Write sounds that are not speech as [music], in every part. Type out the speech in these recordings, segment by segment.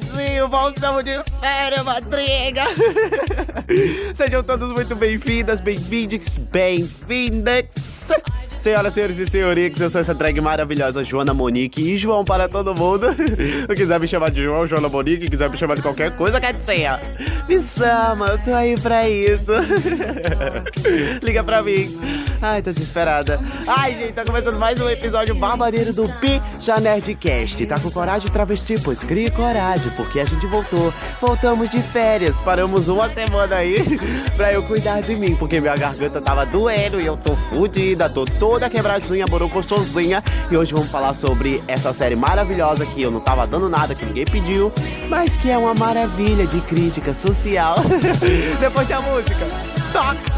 viadinho, voltamos de férias, madriga. [laughs] Sejam todos muito bem-vindas, bem-vindos, bem-vindas. Senhoras, senhores e senhoritas, eu sou essa drag maravilhosa Joana Monique e João para todo mundo. [laughs] Se quiser me chamar de João, Joana Monique, quiser me chamar de qualquer coisa, quer dizer, me chama, eu tô aí pra isso. [laughs] Liga pra mim. Ai, tô desesperada. Ai, gente, tá começando mais um episódio barbareiro do Picha Nerdcast. Tá com coragem, travesti? Pois crie coragem, porque a gente voltou. Voltamos de férias, paramos uma semana aí [laughs] pra eu cuidar de mim, porque minha garganta tava doendo e eu tô fodida, tô toda quebradinha, borocostosinha. E hoje vamos falar sobre essa série maravilhosa que eu não tava dando nada, que ninguém pediu, mas que é uma maravilha de crítica social. [laughs] Depois da música, toca!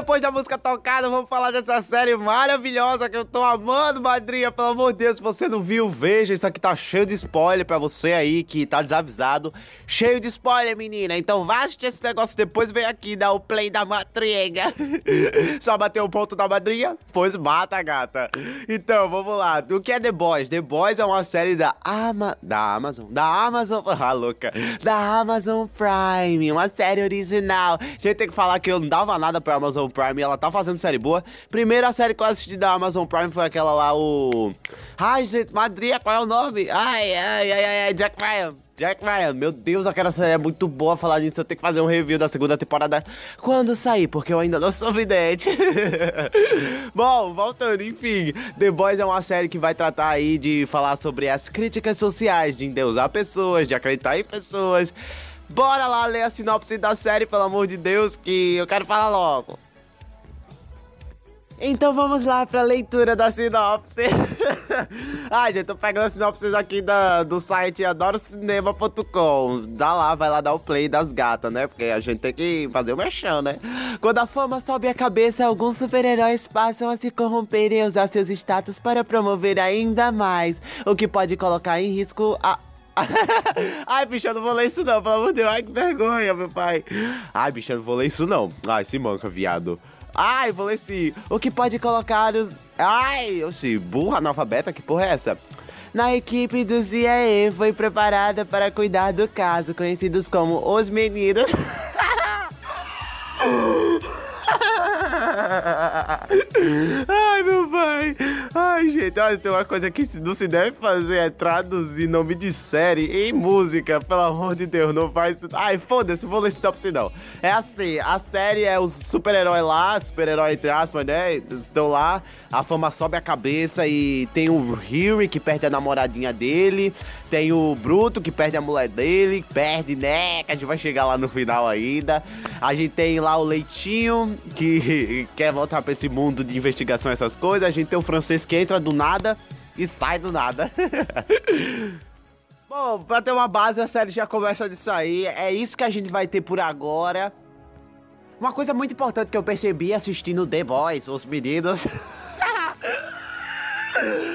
Depois da música tocada, vamos falar dessa série maravilhosa que eu tô amando, madrinha. Pelo amor de Deus, se você não viu, veja. Isso aqui tá cheio de spoiler pra você aí que tá desavisado. Cheio de spoiler, menina. Então vá assistir esse negócio depois vem aqui dar o play da madrinha. [laughs] Só bater o ponto da madrinha? Pois mata, gata. Então, vamos lá. O que é The Boys? The Boys é uma série da, Ama da Amazon. Da Amazon. [laughs] Ah, louca. Da Amazon Prime. Uma série original. Gente tem que falar que eu não dava nada pra Amazon Prime ela tá fazendo série boa. Primeira série que eu assisti da Amazon Prime foi aquela lá, o. Ai, gente, Madria, qual é o nome? Ai, ai, ai, ai, Jack Ryan. Jack Ryan, meu Deus, aquela série é muito boa falar nisso. Eu tenho que fazer um review da segunda temporada quando sair, porque eu ainda não sou vidente. [laughs] Bom, voltando, enfim. The Boys é uma série que vai tratar aí de falar sobre as críticas sociais, de endeusar pessoas, de acreditar em pessoas. Bora lá ler a sinopse da série, pelo amor de Deus, que eu quero falar logo. Então vamos lá pra leitura da sinopse. [laughs] Ai, gente, tô pegando as sinopses aqui da, do site adorocinema.com. Dá lá, vai lá dar o play das gatas, né? Porque a gente tem que fazer o mexão, né? Quando a fama sobe a cabeça, alguns super-heróis passam a se corromper e usar seus status para promover ainda mais, o que pode colocar em risco a [laughs] Ai, bicho, eu não vou ler isso não, pelo amor de Deus. Ai, que vergonha, meu pai. Ai, bicho, eu não vou ler isso não. Ai, se manca, viado. Ai, falei assim, o que pode colocar os... Ai, oxi, burra analfabeta, que porra é essa? Na equipe do CIA foi preparada para cuidar do caso, conhecidos como os meninos... [laughs] Ai, meu pai. Ai, gente, olha, tem uma coisa que não se deve fazer é traduzir nome de série em música. Pelo amor de Deus, não faz. Ai, foda-se, vou ler top não. É assim, a série é os super-heróis lá, super-herói entre aspas, né? Estão lá, a fama sobe a cabeça e tem o Harry que perde a namoradinha dele, tem o Bruto que perde a mulher dele, perde, né? Que a gente vai chegar lá no final ainda. A gente tem lá o Leitinho que [laughs] quer voltar pra esse mundo de investigação, essas coisas. A gente tem o francês que entra do nada e sai do nada. [laughs] Bom, pra ter uma base, a série já começa disso aí. É isso que a gente vai ter por agora. Uma coisa muito importante que eu percebi assistindo The Boys, os meninos. [laughs]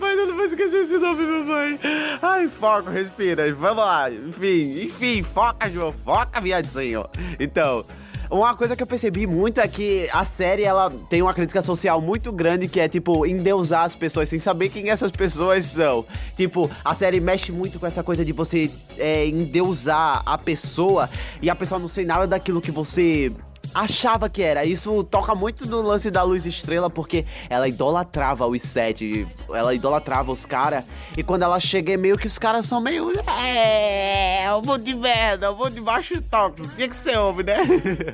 Meu pai, não vou esquecer esse nome, meu pai. Ai, foco, respira. Vamos lá. Enfim, enfim, foca, João. Foca, viadinho. Então, uma coisa que eu percebi muito é que a série ela tem uma crítica social muito grande que é tipo endeusar as pessoas sem saber quem essas pessoas são. Tipo, a série mexe muito com essa coisa de você é, endeusar a pessoa e a pessoa não sei nada daquilo que você achava que era. Isso toca muito no lance da luz estrela, porque ela idolatrava os sete, ela idolatrava os caras. E quando ela chega, é meio que os caras são meio. É, um monte de merda, um monte de baixo tóxico. Tinha que ser homem, né?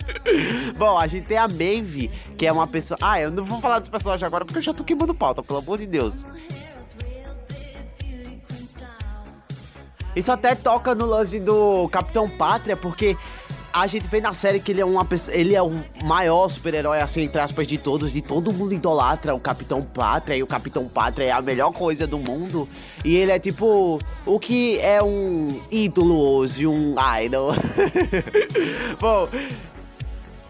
[laughs] Bom, a gente tem a Maeve, que é uma pessoa. Ah, eu não vou falar dos personagens agora porque eu já tô queimando pauta, pelo amor de Deus. Isso até toca no lance do Capitão Pátria, porque a gente vê na série que ele é uma pessoa, ele é o maior super-herói, assim, entre aspas, de todos, e todo mundo idolatra o Capitão Pátria, e o Capitão Pátria é a melhor coisa do mundo. E ele é tipo o que é um ídolo hoje, um idol. [laughs] Bom,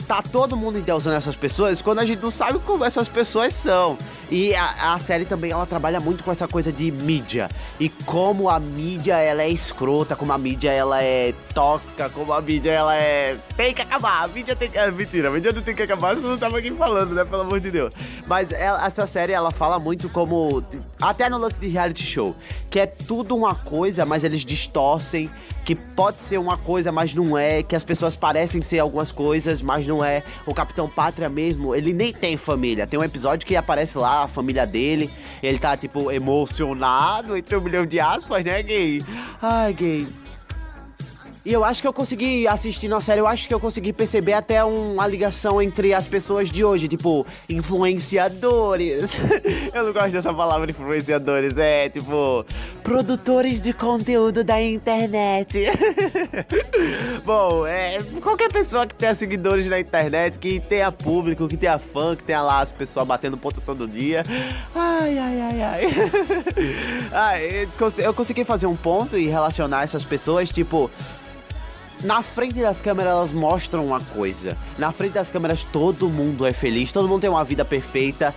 tá todo mundo endeusando essas pessoas quando a gente não sabe como essas pessoas são. E a, a, série também ela trabalha muito com essa coisa de mídia e como a mídia ela é escrota, como a mídia ela é tóxica, como a mídia ela é tem que acabar. A mídia tem que é, mentira, a mídia não tem que acabar, eu não tava aqui falando, né, pelo amor de Deus. Mas ela, essa série ela fala muito como até no lance de reality show, que é tudo uma coisa, mas eles distorcem que pode ser uma coisa, mas não é, que as pessoas parecem ser algumas coisas, mas não é. O Capitão Pátria mesmo, ele nem tem família. Tem um episódio que aparece lá a família dele, ele tá tipo emocionado entre um milhão de aspas, né, gay? Ai, gay. E eu acho que eu consegui, assistindo a série, eu acho que eu consegui perceber até uma ligação entre as pessoas de hoje, tipo, influenciadores. [laughs] eu não gosto dessa palavra influenciadores, é tipo, produtores de conteúdo da internet. [laughs] Bom, é, qualquer pessoa que tenha seguidores na internet, que tenha público, que tenha fã, que tenha lá as pessoas batendo ponto todo dia. Ai, ai, ai, ai. [laughs] ai eu consegui fazer um ponto e relacionar essas pessoas, tipo, na frente das câmeras elas mostram uma coisa. Na frente das câmeras todo mundo é feliz, todo mundo tem uma vida perfeita.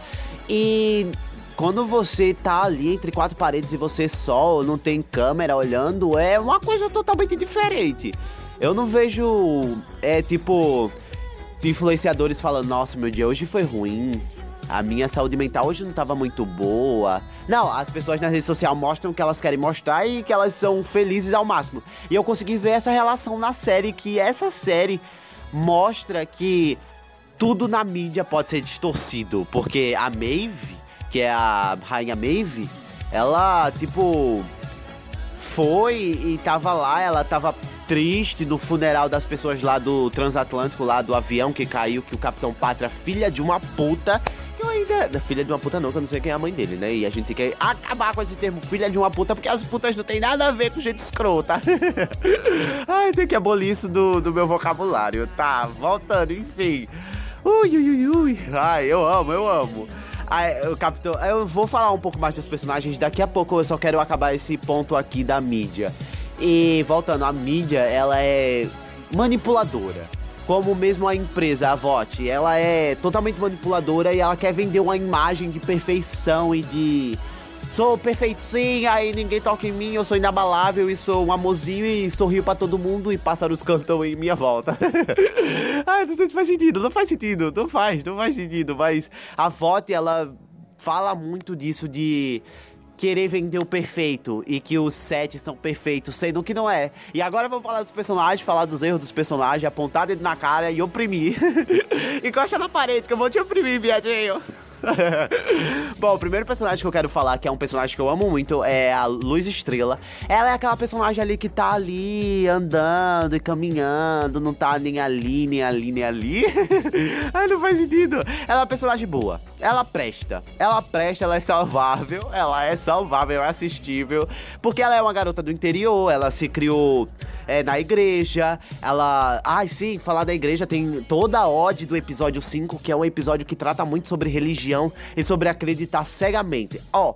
E quando você tá ali entre quatro paredes e você só não tem câmera olhando, é uma coisa totalmente diferente. Eu não vejo, é tipo, influenciadores falando: Nossa, meu dia hoje foi ruim a minha saúde mental hoje não estava muito boa. Não, as pessoas na rede social mostram o que elas querem mostrar e que elas são felizes ao máximo. E eu consegui ver essa relação na série, que essa série mostra que tudo na mídia pode ser distorcido. Porque a Maeve, que é a rainha Maeve, ela, tipo, foi e tava lá, ela tava triste no funeral das pessoas lá do transatlântico, lá do avião que caiu, que o Capitão Pátria, filha de uma puta, eu ainda. Filha de uma puta não, que eu não sei quem é a mãe dele, né? E a gente tem que acabar com esse termo filha de uma puta, porque as putas não tem nada a ver com gente escrota. [laughs] Ai, tem que abolir isso do, do meu vocabulário. Tá, voltando, enfim. Ui, ui, ui, ui. Ai, eu amo, eu amo. Ai, Capitão. Eu vou falar um pouco mais dos personagens. Daqui a pouco eu só quero acabar esse ponto aqui da mídia. E voltando, a mídia, ela é manipuladora como mesmo a empresa, a VOT, ela é totalmente manipuladora e ela quer vender uma imagem de perfeição e de sou perfeitinha e ninguém toca em mim, eu sou inabalável e sou um amorzinho e sorrio para todo mundo e pássaros cantam em minha volta. Ai, [laughs] não sei se faz sentido, não faz sentido, não faz, não faz sentido, mas a VOT, ela fala muito disso de querer vender o perfeito e que os sets são perfeitos, sendo que não é. E agora vamos falar dos personagens, falar dos erros dos personagens, apontar dedo na cara e oprimir. [laughs] Encosta na parede que eu vou te oprimir, viadinho. [laughs] Bom, o primeiro personagem que eu quero falar, que é um personagem que eu amo muito, é a Luz Estrela. Ela é aquela personagem ali que tá ali andando e caminhando, não tá nem ali, nem ali, nem ali. [laughs] Ai, não faz sentido. Ela é uma personagem boa. Ela presta. Ela presta, ela é salvável. Ela é salvável, é assistível. Porque ela é uma garota do interior, ela se criou é, na igreja. Ela. Ai, sim, falar da igreja tem toda a ode do episódio 5, que é um episódio que trata muito sobre religião e sobre acreditar cegamente. Ó. Oh,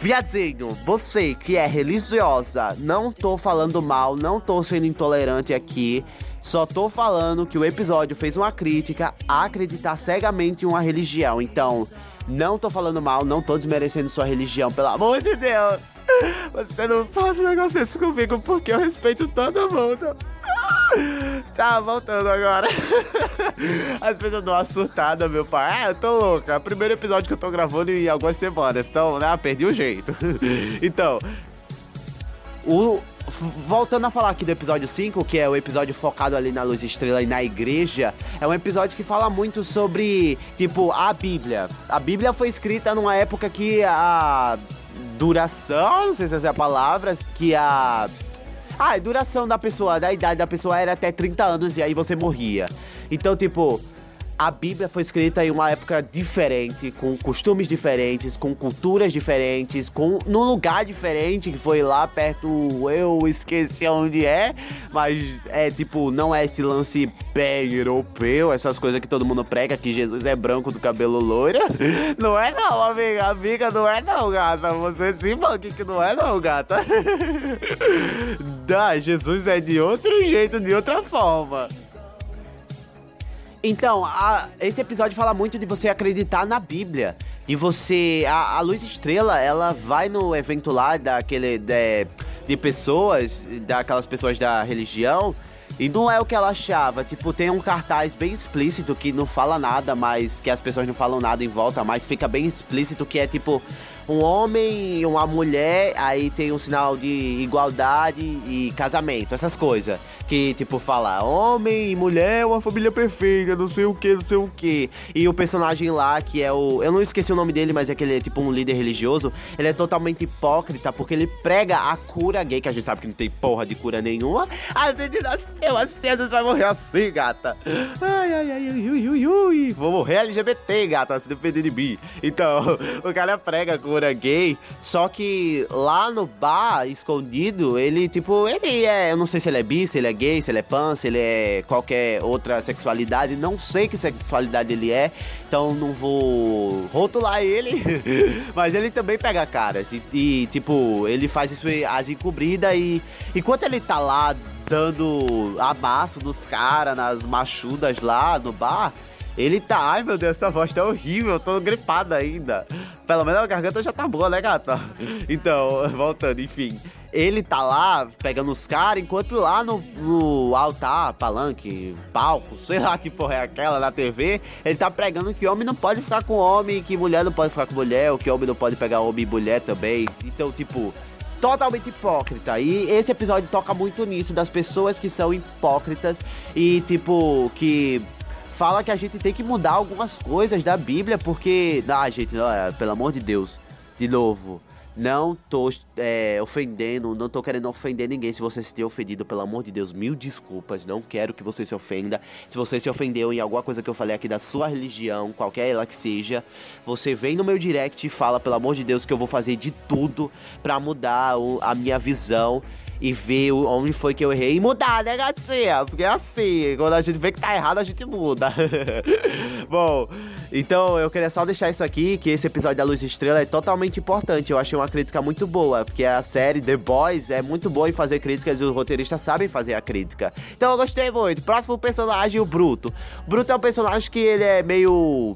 Viadinho, você que é religiosa, não tô falando mal, não tô sendo intolerante aqui. Só tô falando que o episódio fez uma crítica a acreditar cegamente em uma religião. Então, não tô falando mal, não tô desmerecendo sua religião, pelo amor de Deus. Você não faz negócio desse comigo porque eu respeito todo mundo. [laughs] Tá, voltando agora. [laughs] As pessoas dão uma surtada, meu pai. Ah, eu tô louca. Primeiro episódio que eu tô gravando em algumas semanas. Então, né, perdi o jeito. [laughs] Então, o, voltando a falar aqui do episódio 5, que é o episódio focado ali na luz estrela e na igreja, é um episódio que fala muito sobre, tipo, a Bíblia. A Bíblia foi escrita numa época que a duração, não sei se essa é a palavra, que a. Ah, a duração da pessoa, da idade da pessoa era até 30 anos e aí você morria. Então, tipo, a Bíblia foi escrita em uma época diferente, com costumes diferentes, com culturas diferentes, com num lugar diferente, que foi lá perto, eu esqueci onde é, mas é tipo, não é esse lance bem europeu, essas coisas que todo mundo prega, que Jesus é branco do cabelo loiro. [laughs] Não é não, amiga, amiga, não é não, gata. Você sim, banque que não é não, gata. [laughs] Dá, Jesus é de outro jeito, de outra forma. Então, a, esse episódio fala muito de você acreditar na Bíblia. De você. A, a Luz Estrela, ela vai no evento lá daquele. De, de pessoas, daquelas pessoas da religião. E não é o que ela achava. Tipo, tem um cartaz bem explícito que não fala nada, mas que as pessoas não falam nada em volta, mas fica bem explícito que é tipo um homem e uma mulher, aí tem um sinal de igualdade e casamento, essas coisas. Que, tipo, fala homem e mulher, uma família perfeita, não sei o que, não sei o que. E o personagem lá, que é o. Eu não esqueci o nome dele, mas é aquele é tipo um líder religioso. Ele é totalmente hipócrita, porque ele prega a cura gay, que a gente sabe que não tem porra de cura nenhuma. A gente nasceu assim, a gente vai morrer assim, gata. Ai, ai, ai, ui, ui, ui. Vou morrer LGBT, gata, se depender de mim. Então, [laughs] o cara prega a cura gay, só que lá no bar, escondido, ele, tipo, ele é. Eu não sei se ele é bi, se ele é gay, se ele é pan, se ele é qualquer outra sexualidade. Não sei que sexualidade ele é, então não vou rotular ele. [laughs] Mas ele também pega caras. E, e, tipo, ele faz isso as encobridas e enquanto ele tá lá dando abaço dos caras nas machudas lá no bar. Ele tá. Ai meu Deus, essa voz tá horrível, eu tô gripada ainda. Pelo menos a garganta já tá boa, né, gata? [laughs] Então, voltando, enfim. Ele tá lá pegando os caras, enquanto lá no, no altar, palanque, palco, [laughs] sei lá que porra é aquela na TV, ele tá pregando que homem não pode ficar com homem, que mulher não pode ficar com mulher, ou que homem não pode pegar homem e mulher também. Então, tipo, totalmente hipócrita. E esse episódio toca muito nisso, das pessoas que são hipócritas e, tipo, que fala que a gente tem que mudar algumas coisas da Bíblia, porque. Ah, gente, pelo amor de Deus. De novo, não tô é, ofendendo, não tô querendo ofender ninguém. Se você se ter ofendido, pelo amor de Deus, mil desculpas. Não quero que você se ofenda. Se você se ofendeu em alguma coisa que eu falei aqui da sua religião, qualquer ela que seja, você vem no meu direct e fala, pelo amor de Deus, que eu vou fazer de tudo para mudar a minha visão e ver onde foi que eu errei e mudar, né, gatinha? Porque é assim, quando a gente vê que tá errado, a gente muda. [laughs] Bom, então eu queria só deixar isso aqui, que esse episódio da Luz Estrela é totalmente importante. Eu achei uma crítica muito boa, porque a série The Boys é muito boa em fazer críticas e os roteiristas sabem fazer a crítica. Então eu gostei muito. Próximo personagem, o Bruto. Bruto é um personagem que ele é meio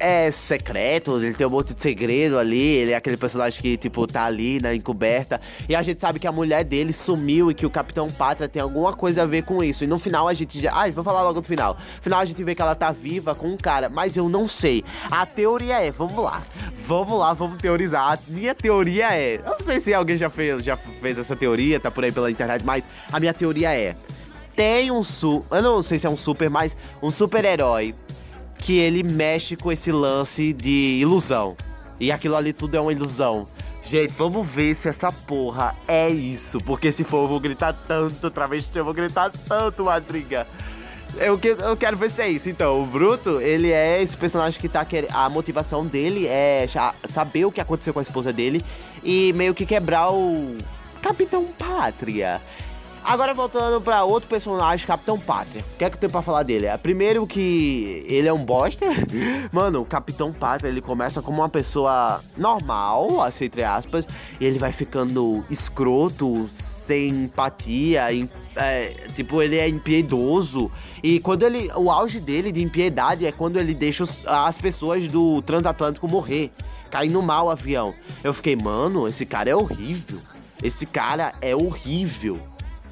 é secreto, ele tem um monte de segredo ali, ele é aquele personagem que, tipo, tá ali na encoberta. E a gente sabe que a mulher dele sumiu e que o Capitão Pátria tem alguma coisa a ver com isso. E no final a gente já. Ai, vou falar logo no final. No final a gente vê que ela tá viva com um cara, mas eu não sei. A teoria é, vamos lá. Vamos lá, vamos teorizar. A minha teoria é. Eu não sei se alguém já fez, já fez essa teoria, tá por aí pela internet, mas a minha teoria é. Tem um su. Eu não sei se é um super, mas um super-herói que ele mexe com esse lance de ilusão. E aquilo ali tudo é uma ilusão. Gente, vamos ver se essa porra é isso. Porque se for, eu vou gritar tanto, travesti, eu vou gritar tanto, madriga. Eu, que, eu quero ver se é isso. Então, o Bruto, ele é esse personagem que tá querendo. A motivação dele é saber o que aconteceu com a esposa dele e meio que quebrar o Capitão Pátria. Agora voltando para outro personagem, Capitão Pátria. O que é que eu tenho pra falar dele? É, primeiro que ele é um bosta. [laughs] Mano, o Capitão Pátria, ele começa como uma pessoa normal, assim, entre aspas, e ele vai ficando escroto, sem empatia, é, tipo, ele é impiedoso. E quando ele. O auge dele de impiedade é quando ele deixa os, as pessoas do transatlântico morrer. Caindo mal o avião. Eu fiquei, mano, esse cara é horrível. Esse cara é horrível.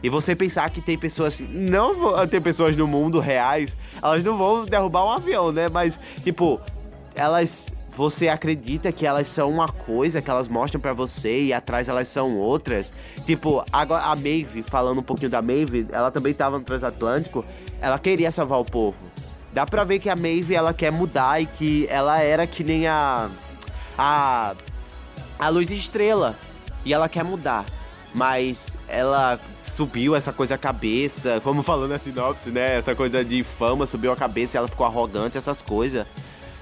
E você pensar que tem pessoas. Não tem pessoas no mundo reais, elas não vão derrubar um avião, né? Mas, tipo, elas. Você acredita que elas são uma coisa que elas mostram para você e atrás elas são outras? Tipo, agora a Maeve, falando um pouquinho da Maeve, ela também tava no transatlântico, ela queria salvar o povo. Dá pra ver que a Maeve ela quer mudar e que ela era que nem a. a. a luz estrela. E ela quer mudar. Mas ela subiu essa coisa a cabeça, como falando na sinopse, né? Essa coisa de fama subiu a cabeça ela ficou arrogante, essas coisas.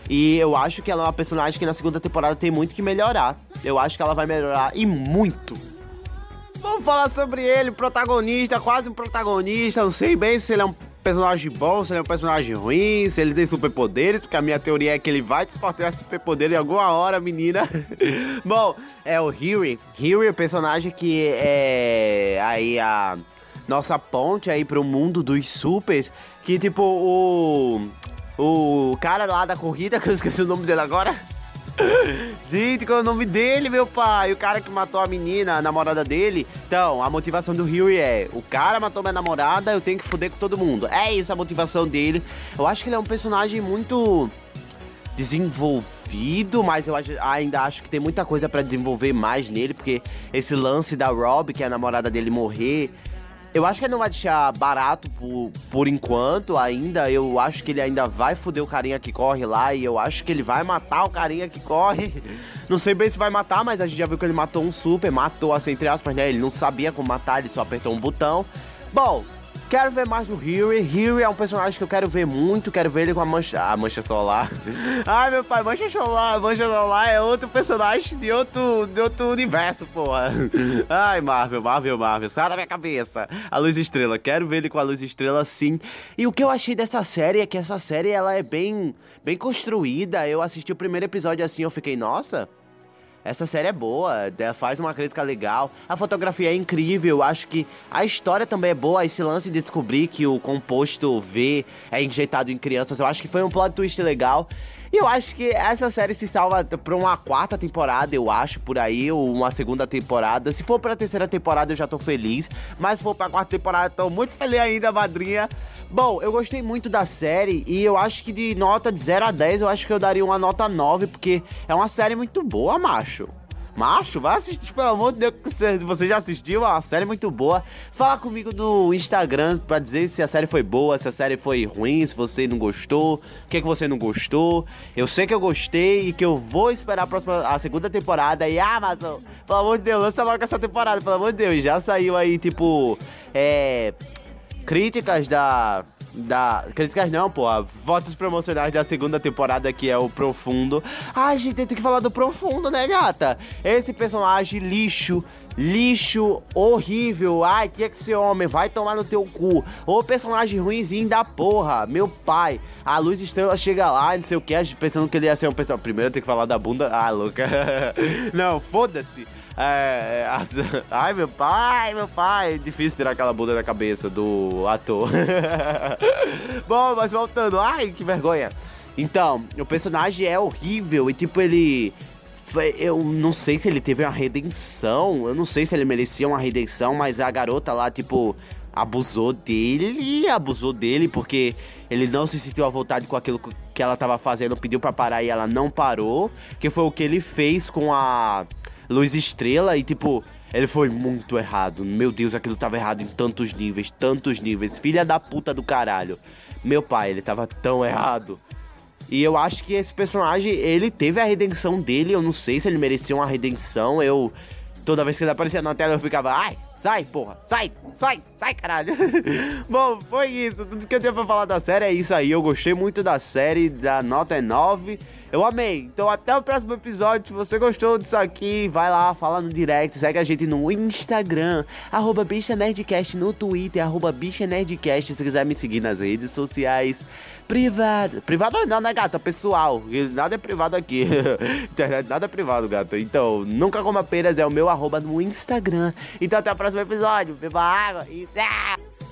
E eu acho que ela é uma personagem que na segunda temporada tem muito que melhorar. Eu acho que ela vai melhorar e muito. Vamos falar sobre ele, protagonista, quase um protagonista. Não sei bem se ele é um personagem bom, se ele é um personagem ruim, se ele tem superpoderes, porque a minha teoria é que ele vai despertar superpoder em alguma hora, menina. [laughs] bom, é o Hiri. Hiri é o personagem que é aí a nossa ponte aí pro mundo dos supers, Que tipo, o. O cara lá da corrida, [laughs] que eu esqueci o nome dele agora. Gente, qual é o nome dele, meu pai? O cara que matou a menina, a namorada dele. Então, a motivação do Huey é: o cara matou minha namorada, eu tenho que foder com todo mundo. É isso a motivação dele. Eu acho que ele é um personagem muito desenvolvido, mas eu ainda acho que tem muita coisa para desenvolver mais nele, porque esse lance da Rob, que é a namorada dele, morrer eu acho que ele não vai deixar barato por, por enquanto ainda. Eu acho que ele ainda vai foder o carinha que corre lá. E eu acho que ele vai matar o carinha que corre. [laughs] Não sei bem se vai matar, mas a gente já viu que ele matou um super. Matou, assim, entre aspas, né? Ele não sabia como matar, ele só apertou um botão. Bom, Quero ver mais do Huey. Huey é um personagem que eu quero ver muito. Quero ver ele com a mancha. Ah, mancha solar. [laughs] Ai, meu pai, mancha solar. Mancha solar é outro personagem de outro, de outro universo, porra. [laughs] Ai, Marvel, Marvel, Marvel. Sai da minha cabeça. A luz estrela. Quero ver ele com a luz estrela sim. E o que eu achei dessa série é que essa série ela é bem, bem construída. Eu assisti o primeiro episódio assim, eu fiquei, nossa essa série é boa, faz uma crítica legal, a fotografia é incrível, acho que a história também é boa, esse lance de descobrir que o composto V é injetado em crianças, eu acho que foi um plot twist legal. E eu acho que essa série se salva pra uma quarta temporada, eu acho, por aí, ou uma segunda temporada. Se for pra terceira temporada, eu já tô feliz. Mas se for pra quarta temporada, tô muito feliz ainda, madrinha. Bom, eu gostei muito da série e eu acho que de nota de 0 a 10, eu acho que eu daria uma nota 9, porque é uma série muito boa, macho. Macho, vai assistir, pelo amor de Deus, se você já assistiu, é uma série muito boa. Fala comigo no Instagram pra dizer se a série foi boa, se a série foi ruim, se você não gostou, o que, que você não gostou. Eu sei que eu gostei e que eu vou esperar a próxima, a segunda temporada. E Amazon, pelo amor de Deus, lança logo essa temporada, pelo amor de Deus. Já saiu aí, tipo, é. Críticas da da. Críticas não, pô. Votos promocionais da segunda temporada, que é o Profundo. Ai, gente, tem que falar do Profundo, né, gata? Esse personagem lixo lixo, horrível. Ai, que é que esse homem vai tomar no teu cu. Ô personagem ruimzinho da porra, meu pai. A luz estrela chega lá, não sei o que, pensando que ele ia ser um personagem. Primeiro tem que falar da bunda. Ah, louca. [laughs] não, foda-se. É, é as... [laughs] Ai, meu pai, meu pai. Difícil tirar aquela bunda da cabeça do ator. [laughs] Bom, mas voltando. Ai, que vergonha. Então, o personagem é horrível e, tipo, ele. Eu não sei se ele teve uma redenção. Eu não sei se ele merecia uma redenção, mas a garota lá, tipo, abusou dele abusou dele porque ele não se sentiu à vontade com aquilo que ela tava fazendo, pediu para parar e ela não parou, que foi o que ele fez com a Luz Estrela e tipo, ele foi muito errado. Meu Deus, aquilo tava errado em tantos níveis, tantos níveis. Filha da puta do caralho. Meu pai, ele tava tão errado. E eu acho que esse personagem, ele teve a redenção dele. Eu não sei se ele merecia uma redenção. Eu. Toda vez que ele aparecia na tela, eu ficava, ai, sai, porra, sai, sai, sai, caralho. [laughs] Bom, foi isso. Tudo que eu tenho pra falar da série é isso aí. Eu gostei muito da série, da nota é 9. Eu amei. Então até o próximo episódio. Se você gostou disso aqui, vai lá, fala no direct, segue a gente no Instagram, arroba Bicha Nerdcast, no Twitter, arroba Bicha Nerdcast, se quiser me seguir nas redes sociais. Privado. Privado não, né, gata? Pessoal. Nada é privado aqui. [laughs] Internet, nada é privado, gata. Então, nunca coma peras é o meu arroba no Instagram. Então até o próximo episódio. Beba água e tchau!